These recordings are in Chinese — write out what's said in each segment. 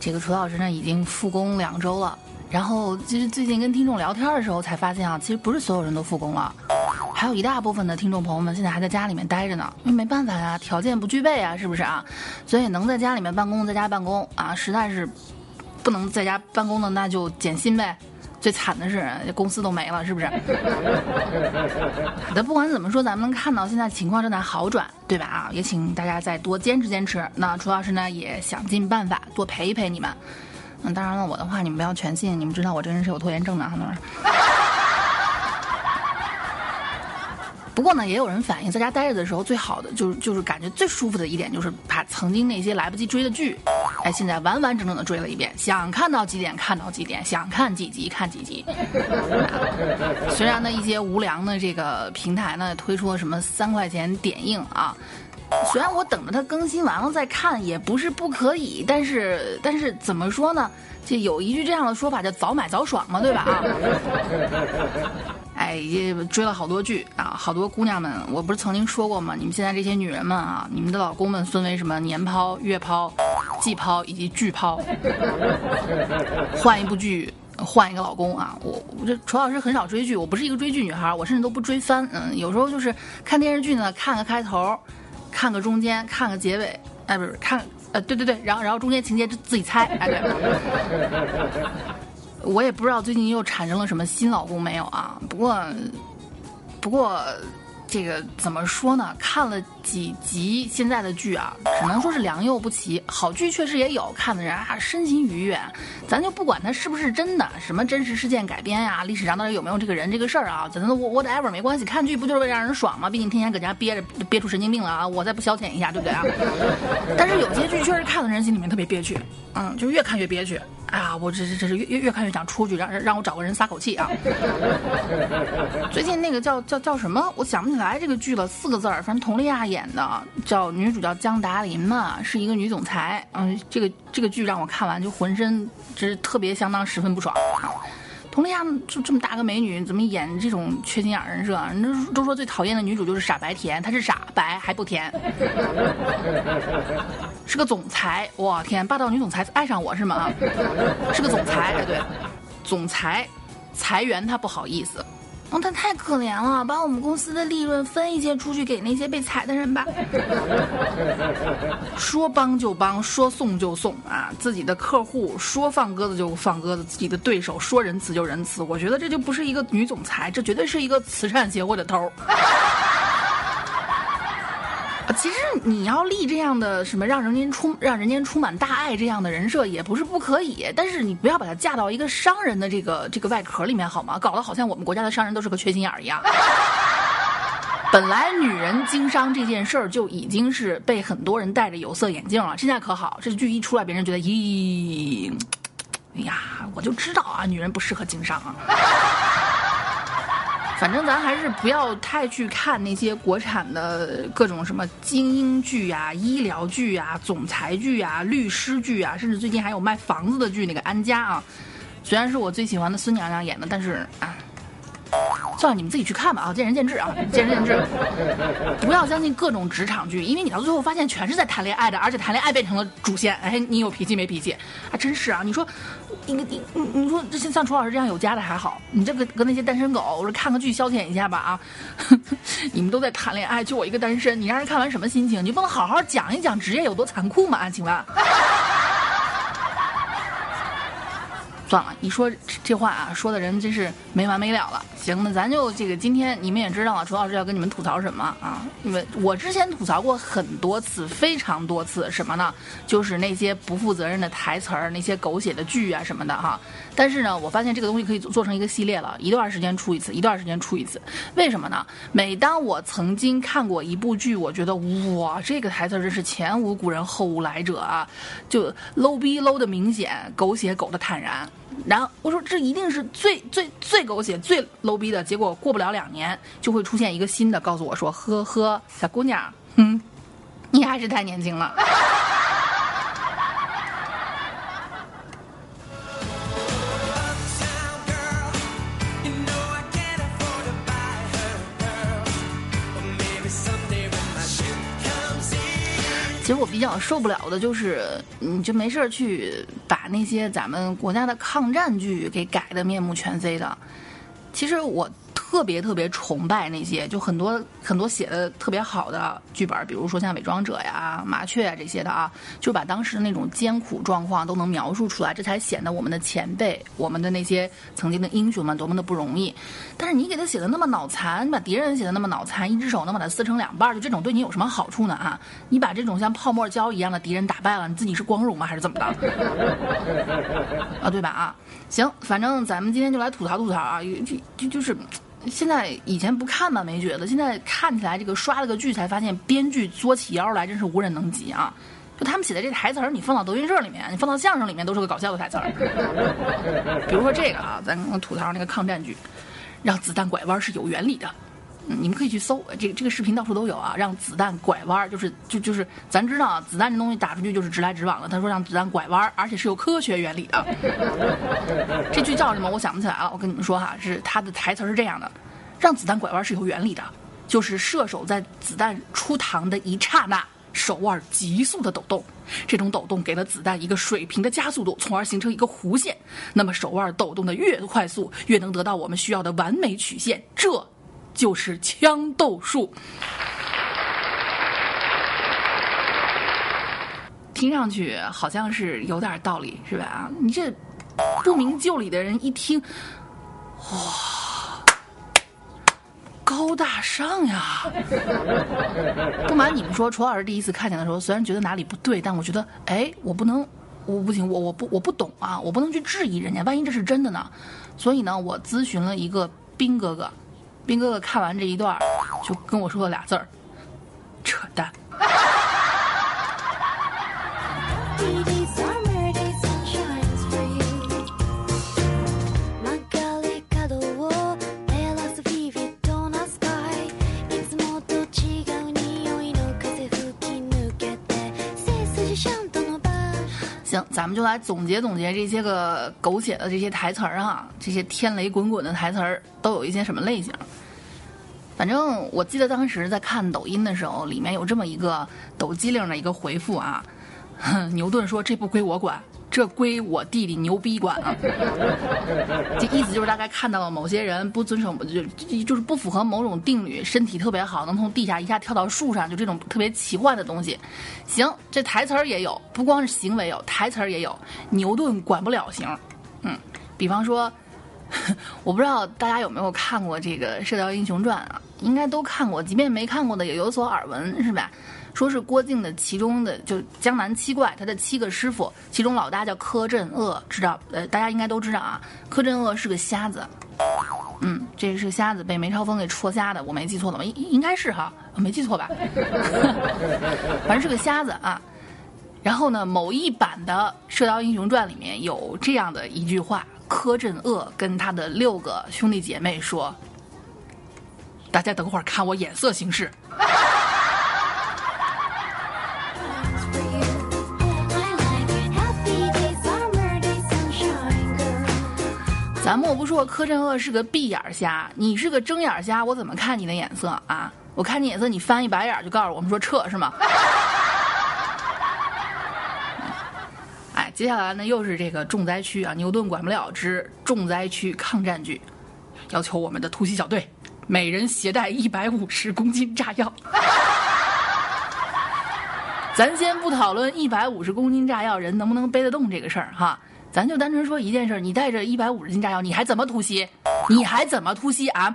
这个楚老师呢已经复工两周了，然后其实最近跟听众聊天的时候才发现啊，其实不是所有人都复工了，还有一大部分的听众朋友们现在还在家里面待着呢，因为没办法呀，条件不具备啊，是不是啊？所以能在家里面办公，在家办公啊，实在是不能在家办公的，那就减薪呗。最惨的是公司都没了，是不是？那不管怎么说，咱们能看到现在情况正在好转，对吧？啊，也请大家再多坚持坚持。那楚老师呢，也想尽办法多陪一陪你们。嗯，当然了，我的话你们不要全信，你们知道我这人是有拖延症的，很多人。不过呢，也有人反映，在家待着的时候，最好的就是就是感觉最舒服的一点，就是把曾经那些来不及追的剧，哎，现在完完整整的追了一遍，想看到几点看到几点，想看几集看几集。虽然呢，一些无良的这个平台呢推出了什么三块钱点映啊，虽然我等着它更新完了再看也不是不可以，但是但是怎么说呢？这有一句这样的说法叫早买早爽嘛，对吧？啊。哎，也追了好多剧啊，好多姑娘们，我不是曾经说过吗？你们现在这些女人们啊，你们的老公们分为什么年抛、月抛、季抛以及剧抛，换一部剧。换一个老公啊！我我这楚老师很少追剧，我不是一个追剧女孩，我甚至都不追番。嗯，有时候就是看电视剧呢，看个开头，看个中间，看个结尾，哎，不是看，呃，对对对，然后然后中间情节就自己猜，哎对。我也不知道最近又产生了什么新老公没有啊？不过，不过，这个怎么说呢？看了几集现在的剧啊，只能说是良莠不齐。好剧确实也有，看的人啊身心愉悦。咱就不管它是不是真的，什么真实事件改编呀，历史上到底有没有这个人这个事儿啊，咱都 whatever 没关系。看剧不就是为了让人爽吗？毕竟天天搁家憋着憋出神经病了啊，我再不消遣一下，对不对啊？但是有些剧确实看的人心里面特别憋屈，嗯，就越看越憋屈。哎呀，我这这这是越越越看越想出去，让让我找个人撒口气啊！最近那个叫叫叫什么，我想不起来这个剧了，四个字儿，反正佟丽娅演的，叫女主叫江达琳嘛，是一个女总裁。嗯，这个这个剧让我看完就浑身就是特别相当十分不爽。佟丽娅就这么大个美女，怎么演这种缺心眼人设？人都都说最讨厌的女主就是傻白甜，她是傻白还不甜。是个总裁，我天，霸道女总裁爱上我是吗？是个总裁，对，总裁，裁员她不好意思，哦，他太可怜了，把我们公司的利润分一些出去给那些被裁的人吧。说帮就帮，说送就送啊！自己的客户说放鸽子就放鸽子，自己的对手说仁慈就仁慈，我觉得这就不是一个女总裁，这绝对是一个慈善协会的头。你要立这样的什么让人间充让人间充满大爱这样的人设也不是不可以，但是你不要把它架到一个商人的这个这个外壳里面好吗？搞得好像我们国家的商人都是个缺心眼儿一样。本来女人经商这件事儿就已经是被很多人戴着有色眼镜了，现在可好，这剧一出来，别人觉得咦，哎呀，我就知道啊，女人不适合经商啊。反正咱还是不要太去看那些国产的各种什么精英剧啊、医疗剧啊、总裁剧啊、律师剧啊，甚至最近还有卖房子的剧，那个安家啊，虽然是我最喜欢的孙娘娘演的，但是啊，算了，你们自己去看吧啊，见仁见智啊，见仁见智。不要相信各种职场剧，因为你到最后发现全是在谈恋爱的，而且谈恋爱变成了主线。哎，你有脾气没脾气？还真是啊！你说，你你你说这像像楚老师这样有家的还好，你这个跟那些单身狗，我说看个剧消遣一下吧啊！你们都在谈恋爱，就我一个单身，你让人看完什么心情？你不能好好讲一讲职业有多残酷吗？啊请问？算了，一说这话啊，说的人真是没完没了了。行，那咱就这个今天你们也知道了，楚老师要跟你们吐槽什么啊？因为我之前吐槽过很多次，非常多次，什么呢？就是那些不负责任的台词儿，那些狗血的剧啊什么的哈。但是呢，我发现这个东西可以做成一个系列了，一段时间出一次，一段时间出一次。为什么呢？每当我曾经看过一部剧，我觉得哇，这个台词真是前无古人后无来者啊，就 low 逼 low 的明显，狗血狗的坦然。然后我说这一定是最最最狗血、最 low 逼的，结果过不了两年就会出现一个新的，告诉我说：“呵呵，小姑娘，嗯，你还是太年轻了。”其实我比较受不了的就是，你就没事去把那些咱们国家的抗战剧给改的面目全非的。其实我特别特别崇拜那些，就很多很多写的特别好的剧本，比如说像《伪装者》呀、《麻雀》啊这些的啊，就把当时的那种艰苦状况都能描述出来，这才显得我们的前辈、我们的那些曾经的英雄们多么的不容易。但是你给他写的那么脑残，你把敌人写的那么脑残，一只手能把他撕成两半，就这种对你有什么好处呢啊？你把这种像泡沫胶一样的敌人打败了，你自己是光荣吗？还是怎么的？啊，对吧？啊，行，反正咱们今天就来吐槽吐槽啊，就就就是。现在以前不看吧没觉得，现在看起来这个刷了个剧才发现编剧作起妖来真是无人能及啊！就他们写的这台词儿，你放到德云社里面，你放到相声里面都是个搞笑的台词儿。比如说这个啊，咱吐槽那个抗战剧，让子弹拐弯是有原理的。你们可以去搜，这个这个视频到处都有啊。让子弹拐弯，就是就就是，咱知道啊，子弹这东西打出去就是直来直往的。他说让子弹拐弯，而且是有科学原理的。这句叫什么？我想不起来了。我跟你们说哈，是他的台词是这样的：让子弹拐弯是有原理的，就是射手在子弹出膛的一刹那，手腕急速的抖动，这种抖动给了子弹一个水平的加速度，从而形成一个弧线。那么手腕抖动的越快速，越能得到我们需要的完美曲线，这就是枪斗术。听上去好像是有点道理，是吧？啊，你这不明就里的人一听，哇，高大上呀！不瞒你们说，楚老师第一次看见的时候，虽然觉得哪里不对，但我觉得，哎，我不能，我不行，我我不我不懂啊，我不能去质疑人家，万一这是真的呢？所以呢，我咨询了一个兵哥哥，兵哥哥看完这一段，就跟我说了俩字儿：扯淡。行，咱们就来总结总结这些个狗血的这些台词儿啊，这些天雷滚滚的台词儿都有一些什么类型？反正我记得当时在看抖音的时候，里面有这么一个抖机灵的一个回复啊，哼 牛顿说这不归我管，这归我弟弟牛逼管了。这意思就是大概看到了某些人不遵守，就就就是不符合某种定律，身体特别好，能从地下一下跳到树上，就这种特别奇幻的东西。行，这台词儿也有，不光是行为有，台词儿也有。牛顿管不了型，嗯，比方说，我不知道大家有没有看过这个《射雕英雄传》啊？应该都看过，即便没看过的也有所耳闻，是吧？说是郭靖的其中的就江南七怪，他的七个师傅，其中老大叫柯镇恶，知道？呃，大家应该都知道啊。柯镇恶是个瞎子，嗯，这是瞎子被梅超风给戳瞎的，我没记错的吗？应应该是哈，我没记错吧？反正是个瞎子啊。然后呢，某一版的《射雕英雄传》里面有这样的一句话：柯镇恶跟他的六个兄弟姐妹说：“大家等会儿看我眼色行事。”咱莫不说柯镇恶是个闭眼瞎，你是个睁眼瞎，我怎么看你的眼色啊？我看你眼色，你翻一白眼就告诉我们说撤是吗？哎，接下来呢又是这个重灾区啊，牛顿管不了之重灾区抗战剧，要求我们的突袭小队每人携带一百五十公斤炸药。咱先不讨论一百五十公斤炸药人能不能背得动这个事儿哈，咱就单纯说一件事，你带着一百五十斤炸药，你还怎么突袭？你还怎么突袭啊？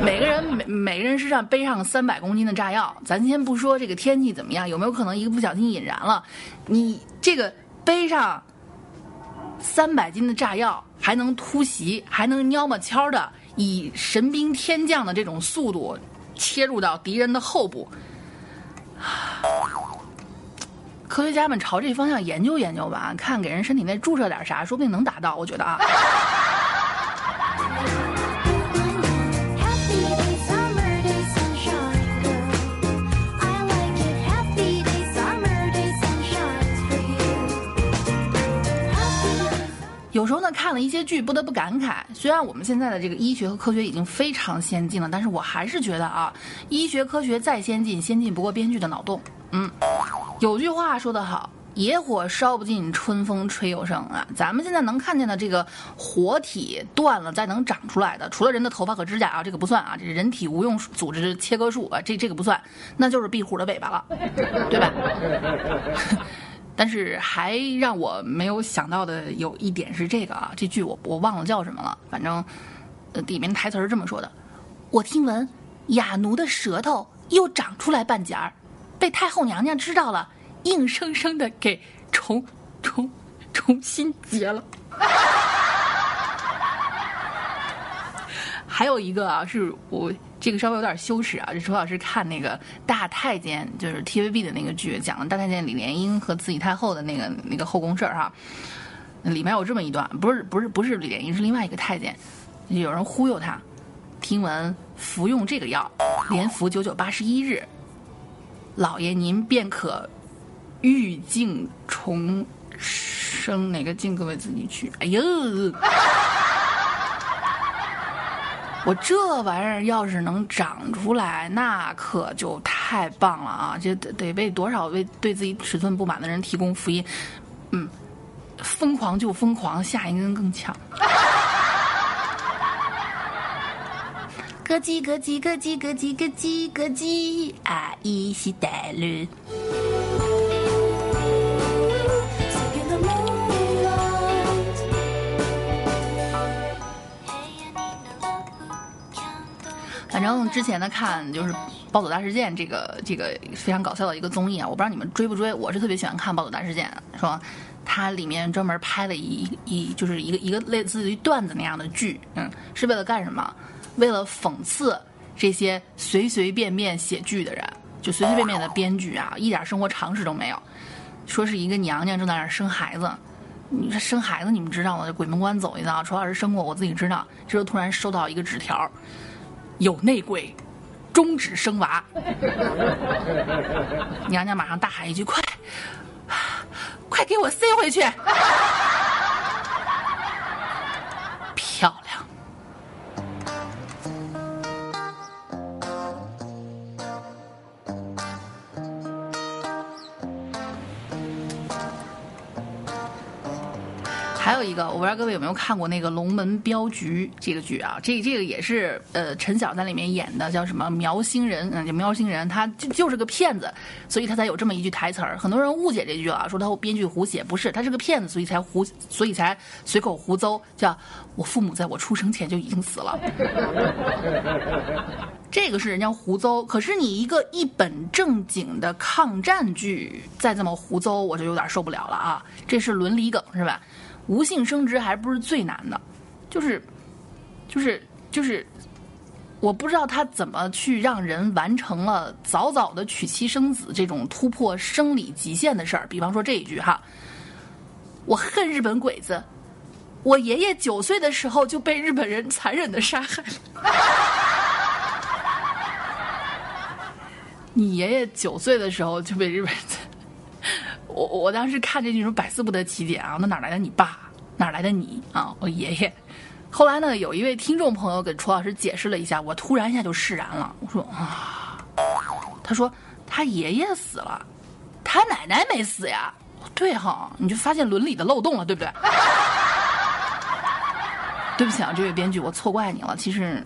每个人每每个人身上背上三百公斤的炸药，咱先不说这个天气怎么样，有没有可能一个不小心引燃了，你这个背上三百斤的炸药，还能突袭，还能蔫么悄的以神兵天降的这种速度切入到敌人的后部。科学家们朝这方向研究研究吧，看给人身体内注射点啥，说不定能达到。我觉得啊。有时候呢，看了一些剧，不得不感慨，虽然我们现在的这个医学和科学已经非常先进了，但是我还是觉得啊，医学科学再先进，先进不过编剧的脑洞。嗯，有句话说得好。野火烧不尽，春风吹又生啊！咱们现在能看见的这个活体断了再能长出来的，除了人的头发和指甲啊，这个不算啊，这是人体无用组织切割术啊，这这个不算，那就是壁虎的尾巴了，对吧？但是还让我没有想到的有一点是这个啊，这剧我我忘了叫什么了，反正呃里面台词是这么说的：我听闻雅奴的舌头又长出来半截儿，被太后娘娘知道了，硬生生的给重重重新结了。还有一个啊，是我这个稍微有点羞耻啊，这周老师看那个大太监，就是 TVB 的那个剧，讲了大太监李莲英和慈禧太后的那个那个后宫事儿哈。里面有这么一段，不是不是不是李莲英，是另外一个太监，有人忽悠他，听闻服用这个药，连服九九八十一日，老爷您便可欲境重生，哪个境各位自己去。哎呦！我这玩意儿要是能长出来，那可就太棒了啊！这得得为多少为对自己尺寸不满的人提供福音。嗯，疯狂就疯狂，下一根更强。咯叽咯叽咯叽咯叽咯叽咯叽，啊，一起带路反正之前呢看就是《暴走大事件》这个这个非常搞笑的一个综艺啊，我不知道你们追不追，我是特别喜欢看《暴走大事件》，说它里面专门拍了一一就是一个一个类似于段子那样的剧，嗯，是为了干什么？为了讽刺这些随随便便写剧的人，就随随便便的编剧啊，一点生活常识都没有。说是一个娘娘正在那儿生孩子，你说生孩子你们知道吗？鬼门关走一遭，楚老师生过，我自己知道。这时候突然收到一个纸条，有内鬼，终止生娃。娘娘马上大喊一句：“快，快给我塞回去！” 漂亮。还有一个，我不知道各位有没有看过那个《龙门镖局》这个剧啊？这这个也是呃陈晓在里面演的，叫什么苗星人？嗯，就苗星人，他就就是个骗子，所以他才有这么一句台词儿。很多人误解这句啊，说他编剧胡写，不是，他是个骗子，所以才胡，所以才随口胡诌，叫我父母在我出生前就已经死了。这个是人家胡诌，可是你一个一本正经的抗战剧再这么胡诌，我就有点受不了了啊！这是伦理梗是吧？无性生殖还不是最难的，就是，就是，就是，我不知道他怎么去让人完成了早早的娶妻生子这种突破生理极限的事儿。比方说这一句哈，我恨日本鬼子，我爷爷九岁的时候就被日本人残忍的杀害了。你爷爷九岁的时候就被日本人，我我当时看这剧时候百思不得其解啊，那哪来的你爸？哪来的你啊？我爷爷。后来呢，有一位听众朋友给楚老师解释了一下，我突然一下就释然了。我说啊，他说他爷爷死了，他奶奶没死呀。对哈，你就发现伦理的漏洞了，对不对？对不起啊，这位编剧，我错怪你了。其实。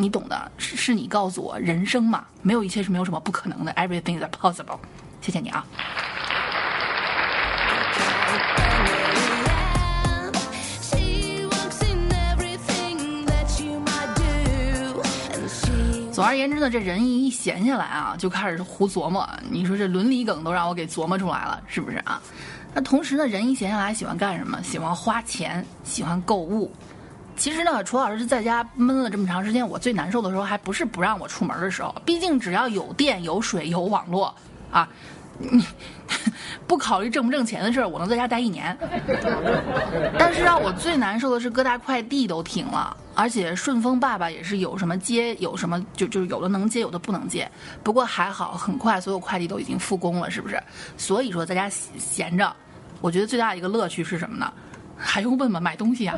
你懂的，是是你告诉我，人生嘛，没有一切是没有什么不可能的，everything is possible。谢谢你啊。总而言之呢，这人一一闲下来啊，就开始胡琢磨。你说这伦理梗都让我给琢磨出来了，是不是啊？那同时呢，人一闲下来喜欢干什么？喜欢花钱，喜欢购物。其实呢，楚老师在家闷了这么长时间，我最难受的时候还不是不让我出门的时候，毕竟只要有电、有水、有网络啊，你 不考虑挣不挣钱的事儿，我能在家待一年。但是让我最难受的是各大快递都停了，而且顺丰爸爸也是有什么接，有什么就就是有的能接，有的不能接。不过还好，很快所有快递都已经复工了，是不是？所以说在家闲着，我觉得最大的一个乐趣是什么呢？还用问吗？买东西啊！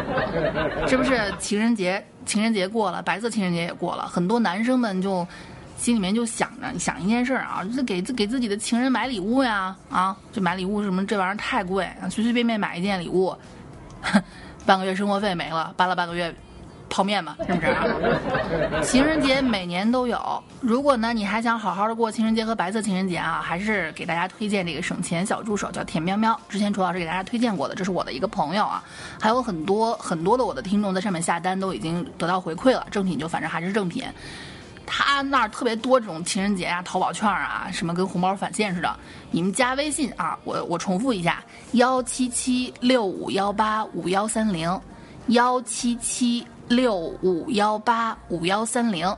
这不是情人节，情人节过了，白色情人节也过了，很多男生们就心里面就想着想一件事儿啊，就给自给自己的情人买礼物呀，啊，就买礼物什么这玩意儿太贵，随随便便买一件礼物，半个月生活费没了，扒了半个月泡面嘛，是不是啊？情人节每年都有，如果呢你还想好好的过情人节和白色情人节啊，还是给大家推荐这个省钱小助手，叫甜喵喵。之前楚老师给大家推荐过的，这是我的一个朋友啊，还有很多很多的我的听众在上面下单都已经得到回馈了，正品就反正还是正品。他那儿特别多这种情人节啊、淘宝券啊，什么跟红包返现似的。你们加微信啊，我我重复一下：幺七七六五幺八五幺三零，幺七七六五幺八五幺三零。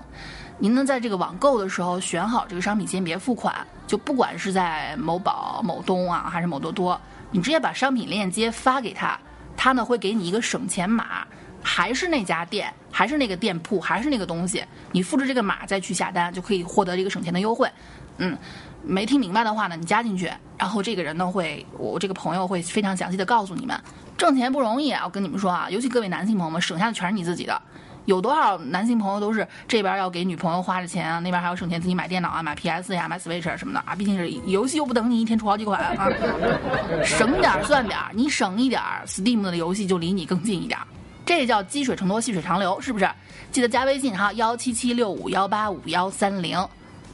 您呢，在这个网购的时候选好这个商品先别付款，就不管是在某宝、某东啊，还是某多多，你直接把商品链接发给他，他呢会给你一个省钱码，还是那家店，还是那个店铺，还是那个东西，你复制这个码再去下单，就可以获得这个省钱的优惠。嗯，没听明白的话呢，你加进去，然后这个人呢会，我这个朋友会非常详细的告诉你们，挣钱不容易啊，我跟你们说啊，尤其各位男性朋友们，省下的全是你自己的。有多少男性朋友都是这边要给女朋友花着钱啊，那边还要省钱自己买电脑啊、买 PS 呀、买 Switch 啊什么的啊，毕竟是游戏又不等你一天出好几款啊，省点儿算点儿，你省一点儿，Steam 的游戏就离你更近一点儿。这叫积水成多，细水长流，是不是？记得加微信哈，幺七七六五幺八五幺三零，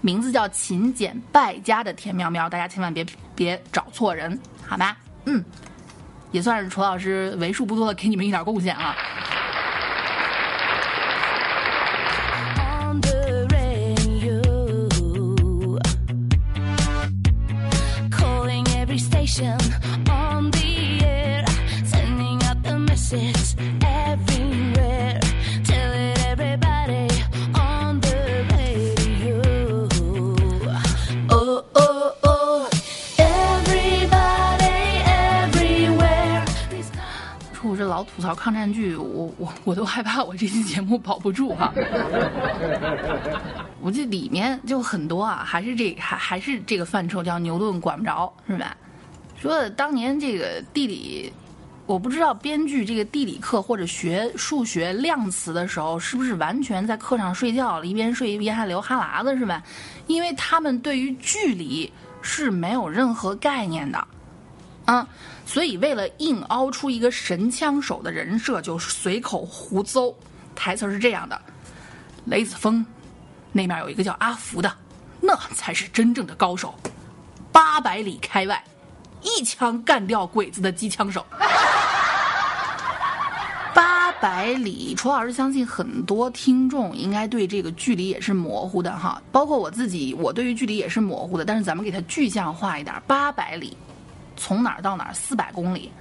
名字叫勤俭败家的田喵喵，大家千万别别找错人，好吧？嗯，也算是楚老师为数不多的给你们一点贡献啊。on the radio, calling every station on the air, sending out the message 吐槽抗战剧，我我我都害怕我这期节目保不住哈、我这里面就很多啊，还是这还还是这个范畴叫牛顿管不着是吧？说当年这个地理，我不知道编剧这个地理课或者学数学量词的时候，是不是完全在课上睡觉了，一边睡一边还流哈喇子是吧？因为他们对于距离是没有任何概念的。啊，所以为了硬凹出一个神枪手的人设，就随口胡诌。台词是这样的：雷子峰，那面有一个叫阿福的，那才是真正的高手，八百里开外，一枪干掉鬼子的机枪手。八百里，楚老师相信很多听众应该对这个距离也是模糊的哈，包括我自己，我对于距离也是模糊的。但是咱们给它具象化一点，八百里，从哪儿到哪儿？四百公里，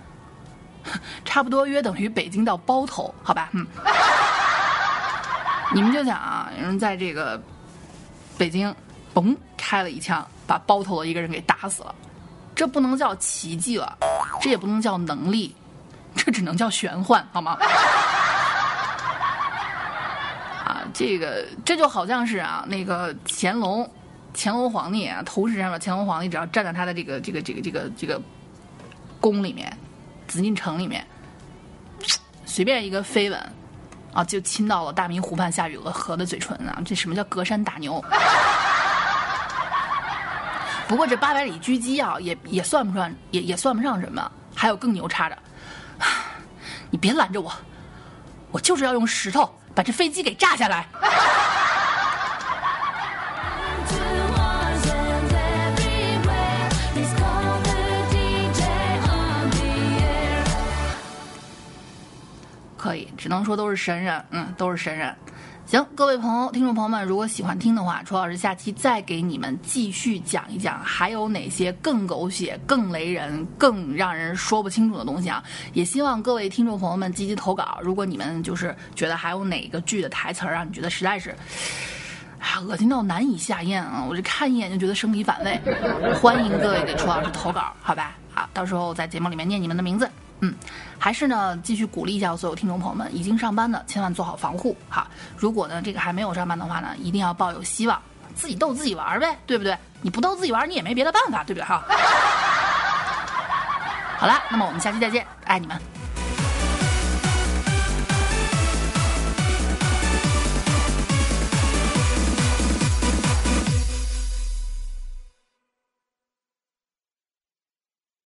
差不多约等于北京到包头，好吧？嗯，你们就想啊，有人在这个北京，嘣开了一枪，把包头的一个人给打死了，这不能叫奇迹了，这也不能叫能力，这只能叫玄幻，好吗？啊，这个这就好像是啊，那个乾隆，乾隆皇帝啊，头饰上的乾隆皇帝，只要站在他的这个这个这个这个这个宫里面，紫禁城里面，随便一个飞吻，啊，就亲到了大明湖畔夏雨荷的嘴唇啊！这什么叫隔山打牛？不过这八百里狙击啊，也也算不上，也也算不上什么。还有更牛叉的，你别拦着我，我就是要用石头把这飞机给炸下来。可以，只能说都是神人，嗯，都是神人。行，各位朋友、听众朋友们，如果喜欢听的话，楚老师下期再给你们继续讲一讲，还有哪些更狗血、更雷人、更让人说不清楚的东西啊！也希望各位听众朋友们积极投稿。如果你们就是觉得还有哪个剧的台词让你觉得实在是。啊，恶心到难以下咽啊！我这看一眼就觉得生理反胃。欢迎各位给楚老师投稿，好吧？好，到时候在节目里面念你们的名字。嗯，还是呢，继续鼓励一下所有听众朋友们，已经上班的千万做好防护哈。如果呢这个还没有上班的话呢，一定要抱有希望，自己逗自己玩呗，对不对？你不逗自己玩，你也没别的办法，对不对哈？好了，那么我们下期再见，爱你们。